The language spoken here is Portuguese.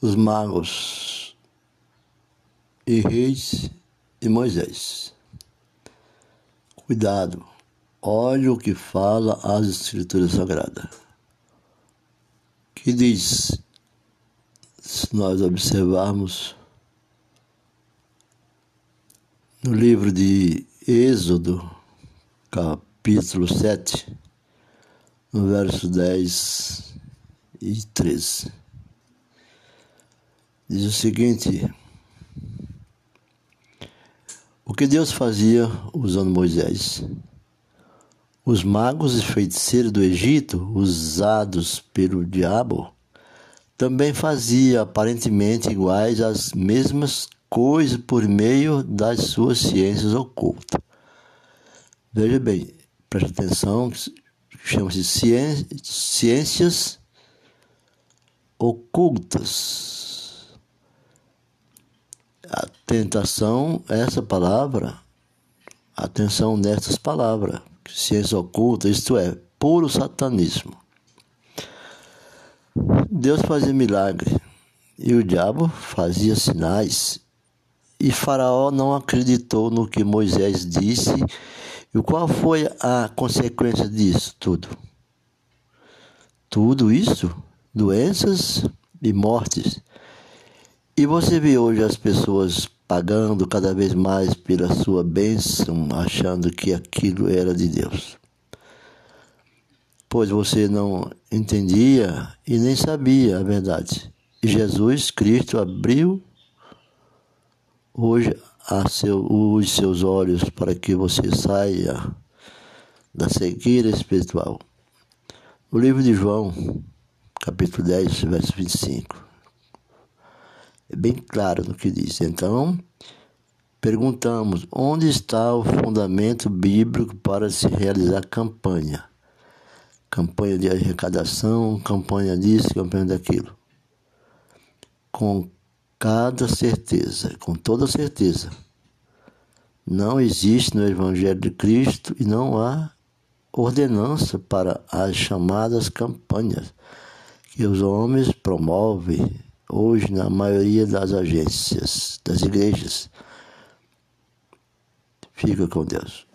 os magos e reis e Moisés. Cuidado, olhe o que fala as Escrituras Sagradas. Que diz, se nós observarmos no livro de Êxodo, capítulo 7, no verso 10 e 13. Diz o seguinte: O que Deus fazia usando Moisés? Os magos e feiticeiros do Egito, usados pelo diabo, também faziam aparentemente iguais as mesmas coisas por meio das suas ciências ocultas. Veja bem, preste atenção, chama-se ciências ocultas a tentação, essa palavra, atenção nessas palavras, ciência oculta, isto é, puro satanismo. Deus fazia milagre e o diabo fazia sinais. E Faraó não acreditou no que Moisés disse. E qual foi a consequência disso tudo? Tudo isso, doenças e mortes. E você vê hoje as pessoas pagando cada vez mais pela sua bênção, achando que aquilo era de Deus. Pois você não entendia e nem sabia a verdade. E Jesus Cristo abriu hoje seu, os seus olhos para que você saia da cegueira espiritual. O livro de João, capítulo 10, verso 25 é bem claro no que diz. Então, perguntamos: onde está o fundamento bíblico para se realizar campanha? Campanha de arrecadação, campanha disso, campanha daquilo. Com cada certeza, com toda certeza, não existe no Evangelho de Cristo e não há ordenança para as chamadas campanhas que os homens promovem hoje na maioria das agências, das igrejas. Fica com Deus.